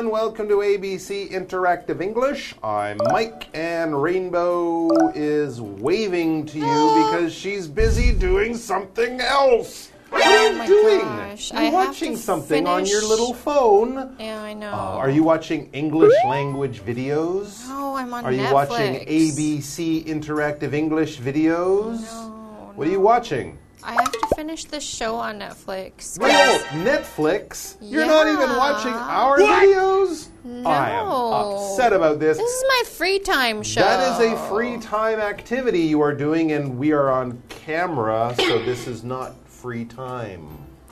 everyone. Welcome to ABC Interactive English. I'm Mike, and Rainbow is waving to you because she's busy doing something else. What are you Oh doing? gosh, You're I watching something on your little phone. Yeah, I know. Uh, are you watching English language videos? No, I'm on Are you watching ABC Interactive English videos? No, What are you watching? I have to finish the show on Netflix. Well, Netflix? You're not even watching our videos? I am upset about this. This is my free time show. That is a free time activity you are doing, and we are on camera, so this is not free time.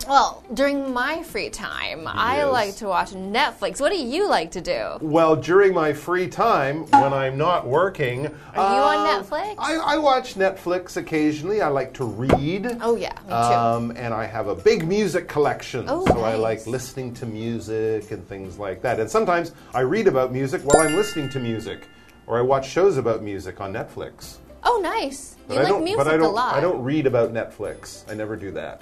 Well, during my free time, I like to watch Netflix. What do you like to do? Well, during my free time, when I'm not working, Are you on uh, Netflix? I, I watch Netflix occasionally. I like to read. Oh, yeah, me too. Um, and I have a big music collection, Oh, so I like listening to music and things like that. And sometimes I read about music while I'm listening to music, or I watch shows about music on Netflix. oh, nice. But you I like music but I don't, a lot. I don't read about Netflix. I never do that.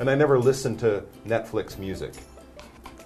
And I never listen to Netflix music.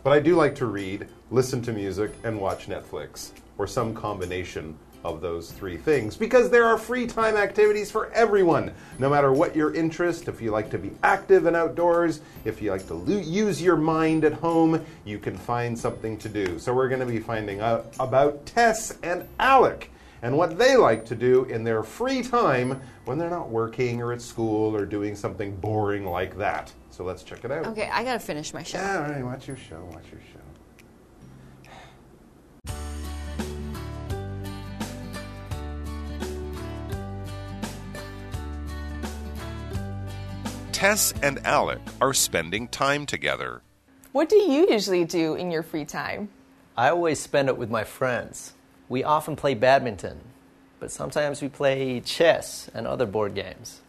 But I do like to read, listen to music, and watch Netflix, or some combination of those three things, because there are free time activities for everyone, no matter what your interest. If you like to be active and outdoors, if you like to use your mind at home, you can find something to do. So we're going to be finding out about Tess and Alec and what they like to do in their free time when they're not working or at school or doing something boring like that. So let's check it out. Okay, I gotta finish my show. Yeah, all right, watch your show, watch your show. Tess and Alec are spending time together. What do you usually do in your free time? I always spend it with my friends. We often play badminton, but sometimes we play chess and other board games.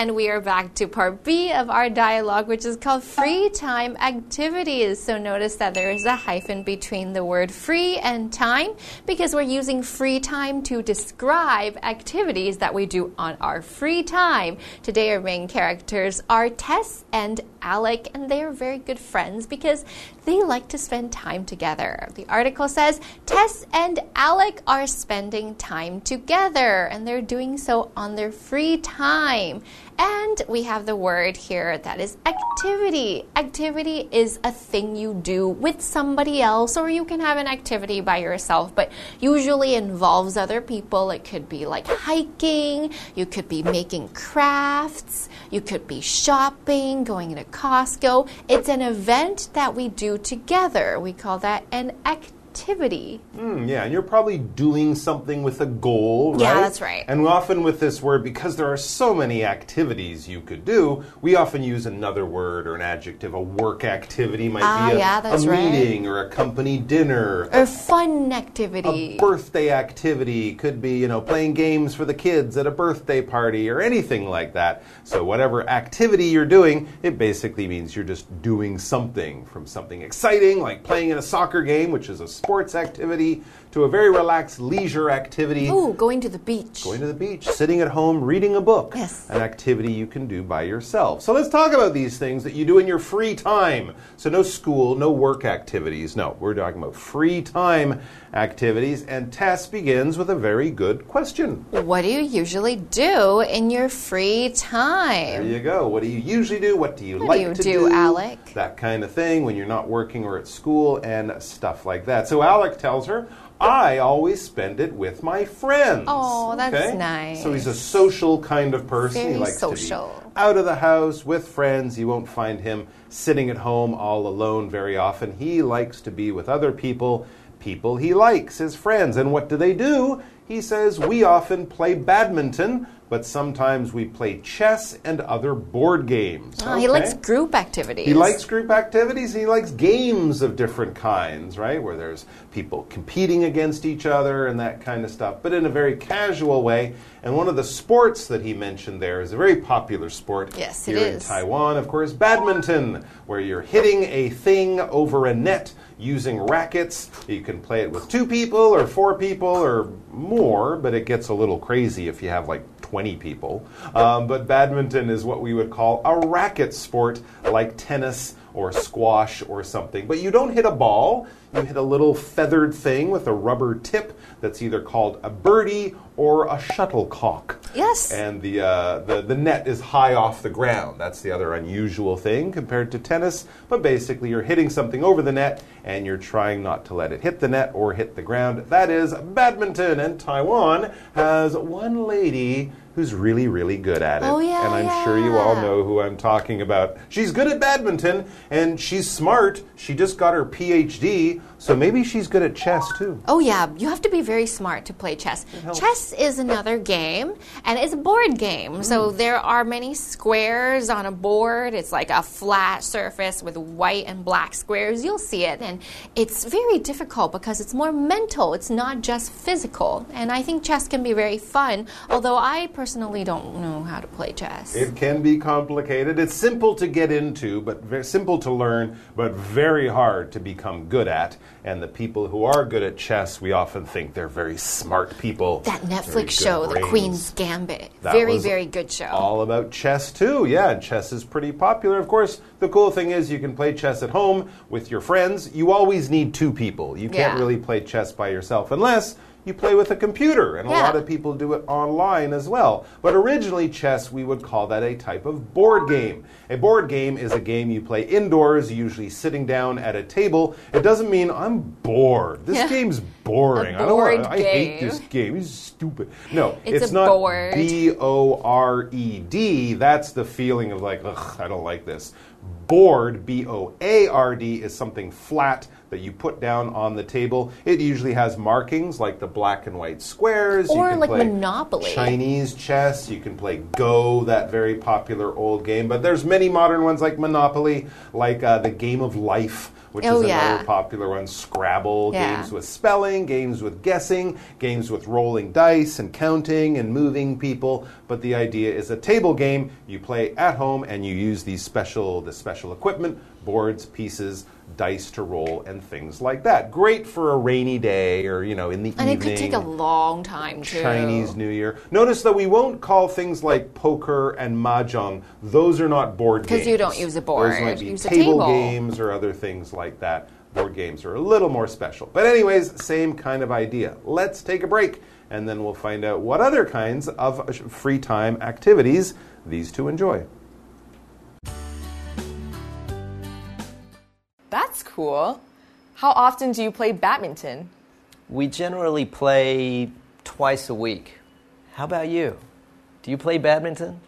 And we are back to part B of our dialogue, which is called free time activities. So notice that there is a hyphen between the word free and time because we're using free time to describe activities that we do on our free time. Today, our main characters are Tess and Alec, and they are very good friends because they like to spend time together. The article says Tess and Alec are spending time together, and they're doing so on their free time. And we have the word here that is activity. Activity is a thing you do with somebody else, or you can have an activity by yourself, but usually involves other people. It could be like hiking, you could be making crafts, you could be shopping, going to Costco. It's an event that we do together. We call that an activity. Hmm, yeah, and you're probably doing something with a goal, right? Yeah, that's right. And often with this word, because there are so many activities you could do, we often use another word or an adjective. A work activity might Ah, be a, yeah, a right. meeting or a company dinner. Or fun activity. a activity. birthday activity could be, you know, playing games for the kids at a birthday party or anything like that. So, whatever activity you're doing, it basically means you're just doing something from something exciting, like playing in a soccer game, which is a sports activity, to a very relaxed leisure activity. Ooh, going to the beach. Going to the beach, sitting at home, reading a book. Yes. An activity you can do by yourself. So let's talk about these things that you do in your free time. So, no school, no work activities. No, we're talking about free time activities. And Tess begins with a very good question. What do you usually do in your free time? There you go. What do you usually do? What do you What do like you to do, Alec? That kind of thing when you're not working or at school and stuff like that. So Alec tells her, I always spend it with my friends. Oh, that's nice. So he's a social kind of person. he Very likes social. to be out of the house with friends. You won't find him sitting at home all alone very often. He likes to be with other people, people he likes, his friends. And what do they do? He says, We often play badminton, but sometimes we play chess and other board games. Oh, he likes group activities. He likes group activities. He likes games of different kinds, right? Where there's people competing against each other and that kind of stuff, but in a very casual way. And one of the sports that he mentioned there is a very popular sport Yes, it here in. Taiwan, of course, badminton, where you're hitting a thing over a net using rackets. You can play it with two people or four people or more, but it gets a little crazy if you have like 20 people. Um, but badminton is what we would call a racket sport like tennis or squash or something. But you don't hit a ball, you hit a little feathered thing with a rubber tip that's either called a birdie or a shuttlecock. Yes. And the, uh, the, the net is high off the ground. That's the other unusual thing compared to tennis. But basically, you're hitting something over the net and you're trying not to let it hit the net or hit the ground. That is badminton. And Taiwan has one lady who's really, really good at it. Oh, yeah, And I'm sure you all know who I'm talking about. She's good at badminton and she's smart. She just got her PhD, so maybe she's good at chess too. Oh, yeah, you have to be very smart to play chess. Chess is another game, and it's a board game. So hmm. there are many squares on a board. It's like a flat surface with white and black squares. You'll see it, and it's very difficult because it's more mental, it's not just physical. And I think chess can be very fun, although I personally don't know how to play chess. It can be complicated. It's simple to get into, but very simple to learn, but very hard to become good at. And the people who are good at chess, we often think they're very smart people. that Netflix show, The. Queen's Gambit. That very, very good show. All about chess, too. Yeah, chess is pretty popular. Of course, the cool thing is you can play chess at home with your friends. You always need two people. You can't Yeah. really play chess by yourself unless you play with a computer. And a lot of people do it online as well. But originally, chess, we would call that a type of board game. A board game is a game you play indoors, usually sitting down at a table. It doesn't mean I'm bored. This Yeah. game's boring. I don't want. I hate this game. It's stupid. No, It's a not board. B O R E D. That's the feeling of like, ugh, I don't like this. Board, B O A R D, is something flat that you put down on the table. It usually has markings like the black and white squares. Or you can like Monopoly. Chinese chess. You can play Go, that very popular old game. But there's many modern ones like Monopoly, like uh, the Game of Life. Which Oh, is yeah. another popular one. Scrabble, Yeah. games with spelling, games with guessing, games with rolling dice and counting and moving people. But the idea is a table game you play at home and you use these special the special equipment, boards, pieces, dice to roll and things like that. Great for a rainy day or you know in the and evening. And it could take a long time too. Chinese New Year. Notice that we won't call things like poker and mahjong. Those are not board games. Because you don't use a board, Those might be use a table, table. games or other things like that. Board games are a little more special. But anyways, same kind of idea. Let's take a break and then we'll find out what other kinds of uh, free time activities these two enjoy. Cool. How often do you play badminton? We generally play twice a week. How about you? Do you play badminton?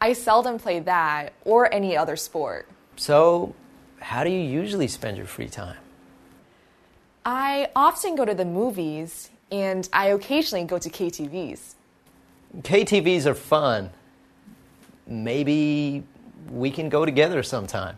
I seldom play that or any other sport. So, how do you usually spend your free time? I often go to the movies and I occasionally go to KTVs. KTVs are fun. Maybe we can go together sometime.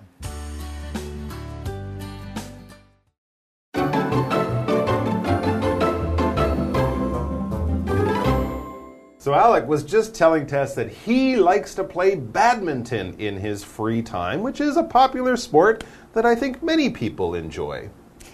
Alec was just telling Tess that he likes to play badminton in his free time, which is a popular sport that I think many people enjoy.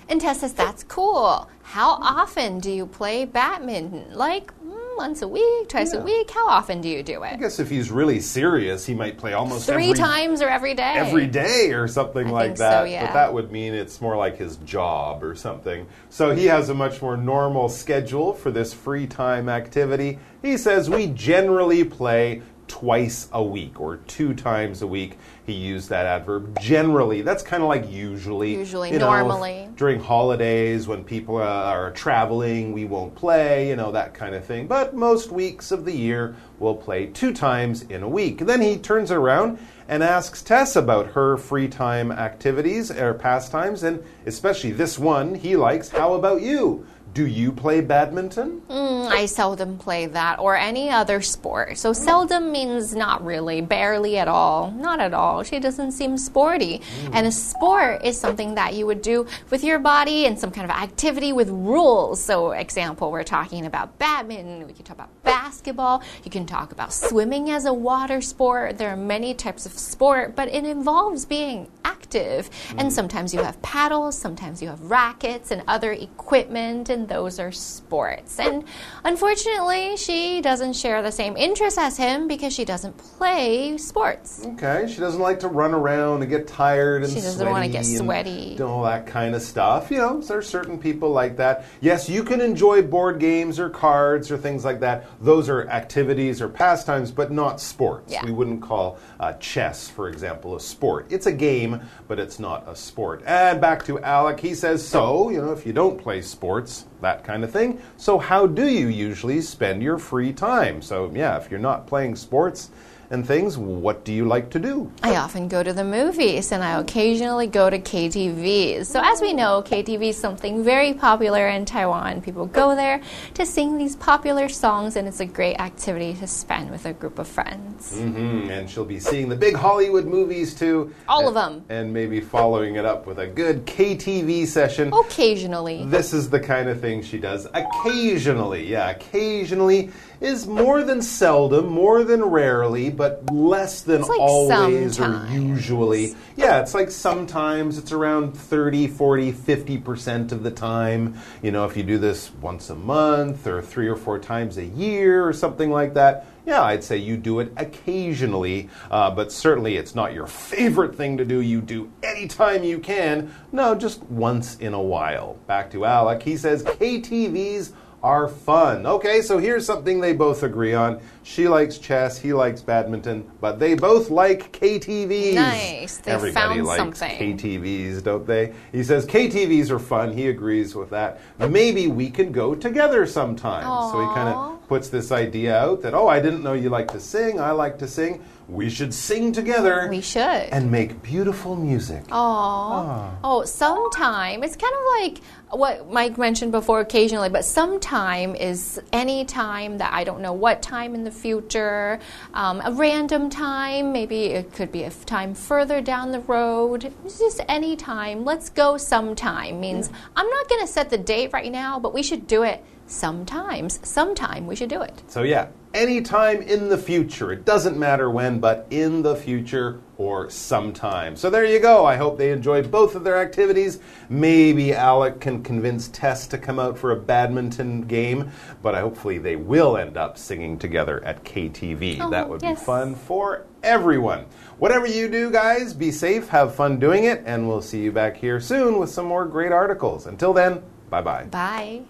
And Tess says, that's cool. How often do you play badminton? Like once a week, twice Yeah. a week? How often do you do it? I guess if he's really serious, he might play almost Three every, times or every day? every day or something I like think so, that. yeah. But that would mean it's more like his job or something. So he has a much more normal schedule for this free time activity. He says we generally play twice a week or two times a week. He used that adverb generally. That's kind of like usually. Usually, you know, normally. during holidays when people uh, are traveling, we won't play, you know, that kind of thing. But most weeks of the year, we'll play two times in a week. Then he turns around and asks Tess about her free time activities or pastimes, and especially this one he likes. How about you? Do you play badminton? Mm, I seldom play that or any other sport. So seldom means not really, barely at all, not at all. She doesn't seem sporty. And a sport is something that you would do with your body and some kind of activity with rules. So, example, we're talking about badminton. We can talk about basketball. You can talk about swimming as a water sport. There are many types of sport, but it involves being active. And sometimes you have paddles, sometimes you have rackets and other equipment and and those are sports. And unfortunately, she doesn't share the same interests as him because she doesn't play sports. Okay, she doesn't like to run around and get tired and She doesn't sweaty wanna get and sweaty. do all that kind of stuff. You know, there are certain people like that. Yes, you can enjoy board games or cards or things like that. Those are activities or pastimes, but not sports. Yeah. We wouldn't call uh, chess, for example, a sport. It's a game, but it's not a sport. And back to Alec, he says, so, you know, if you don't play sports, that kind of thing, so how do you usually spend your free time? So, yeah, if you're not playing sports, and things, what do you like to do? I often go to the movies and I occasionally go to KTVs. So, as we know, KTV is something very popular in Taiwan. People go there to sing these popular songs, and it's a great activity to spend with a group of friends. Mm -hmm. And she'll be seeing the big Hollywood movies too. All of them. And maybe following it up with a good KTV session. Occasionally. This is the kind of thing she does occasionally. Yeah, occasionally is more than seldom, more than rarely, but less than like always or usually. Yeah, it's like sometimes it's around 30, 40, 50% of the time. You know, if you do this once a month or three or four times a year or something like that. Yeah, I'd say you do it occasionally, uh, but certainly it's not your favorite thing to do. You do anytime you can. No, just once in a while. Back to Alec. He says KTVs are fun. Okay, so here's something they both agree on. She likes chess, he likes badminton, but they both like KTVs. Nice, they Everybody found likes something. KTVs, don't they? He says KTVs are fun. He agrees with that. Maybe we can go together sometime. So he kind of puts this idea out that, oh, I didn't know you like to sing. I like to sing. We should sing together We should. and make beautiful music. Oh, oh, sometime. It's kind of like what Mike mentioned before occasionally, but sometime is any time that I don't know what time in the future, um, a random time, maybe it could be a time further down the road. It's just any time. Let's go sometime means I'm not going to set the date right now, but we should do it sometimes. Sometime we should do it. So, yeah, anytime in the future. It doesn't matter when, but in the future or sometime. So, there you go. I hope they enjoy both of their activities. Maybe Alec can convince Tess to come out for a badminton game, but I hopefully they will end up singing together at KTV. Oh, that would yes. be fun for everyone. Whatever you do, guys, be safe, have fun doing it, and we'll see you back here soon with some more great articles. Until then, bye bye. Bye.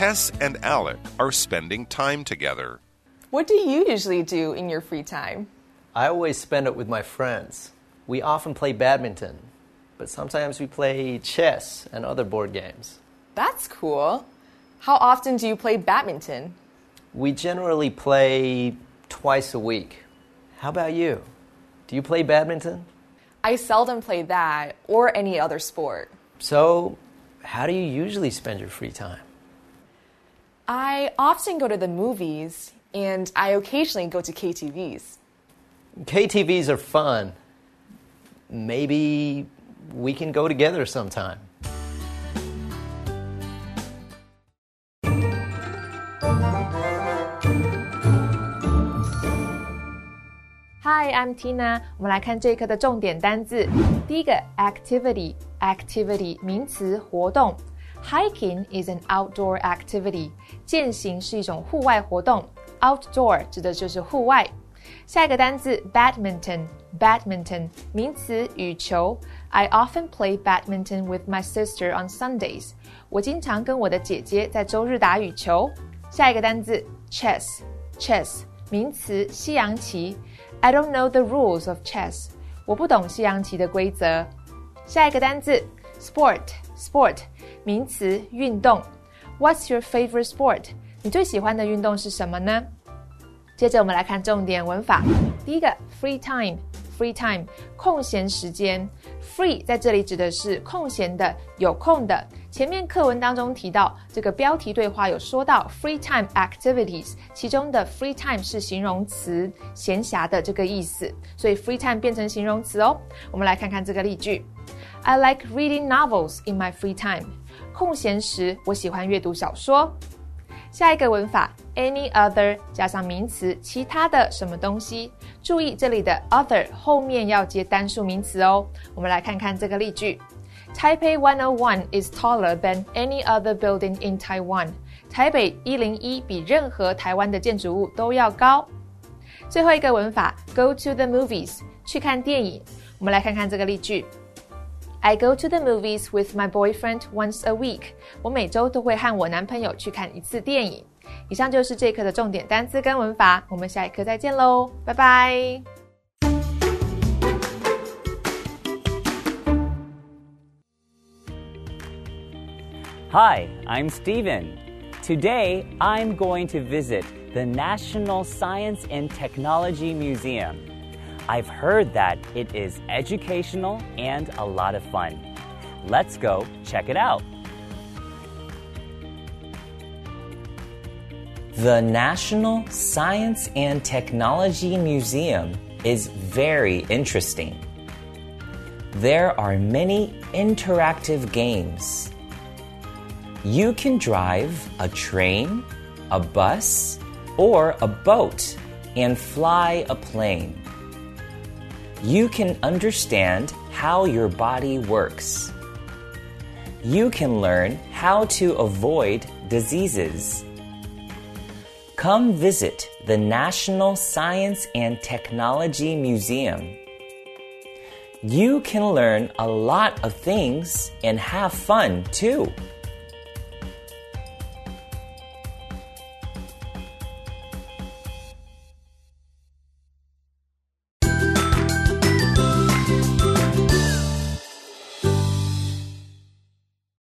Tess and Alec are spending time together. What do you usually do in your free time? I always spend it with my friends. We often play badminton, but sometimes we play chess and other board games. That's cool. How often do you play badminton? We generally play twice a week. How about you? Do you play badminton? I seldom play that or any other sport. So, how do you usually spend your free time? I often go to the movies and I occasionally go to KTVs. KTVs are fun. Maybe we can go together sometime. Hi, I'm Tina。我们来看这一课的重点单字。第一个，activity，activity 名词，活动。 Hiking is an outdoor activity。健行是一种户外活动。Outdoor 指的就是户外。下一个单字，badminton，badminton 名词，羽球。I often play badminton with my sister on Sundays。我经常跟我的姐姐在周日打羽球。下一个单字，chess，chess 名词，西洋棋。I don't know the rules of chess。我不懂西洋棋的规则。下一个单字 Sport，名词，运动。What's your favorite sport？你最喜欢的运动是什么呢？接着我们来看重点文法。第一个，free time，free time 空闲时间。Free 在这里指的是空闲的、有空的。前面课文当中提到，这个标题对话有说到 free time activities，其中的 free time 是形容词，闲暇的这个意思，所以 free time 变成形容词哦。我们来看看这个例句 ：I like reading novels in my free time。空闲时，我喜欢阅读小说。 下一个文法，any other 加上名词，其他的什么东西。注意这里的 other 后面要接单数名词哦。我们来看看这个例句：Taipei 101 is taller than any other building in Taiwan。台北一零一比任何台湾的建筑物都要高。最后一个文法，go to the movies 去看电影。我们来看看这个例句。 I go to the movies with my boyfriend once a week。我每周都会和我男朋友去看一次电影。以上就是这一课的重点单词跟文法，我们下一课再见喽，拜拜。Hi, I'm Steven. Today, I'm going to visit the National Science and Technology Museum. I've heard that it is educational and a lot of fun. Let's go check it out. The National Science and Technology Museum is very interesting. There are many interactive games. You can drive a train, a bus, or a boat and fly a plane you can understand how your body works. You can learn how to avoid diseases. Come visit the National Science and Technology Museum. You can learn a lot of things and have fun too.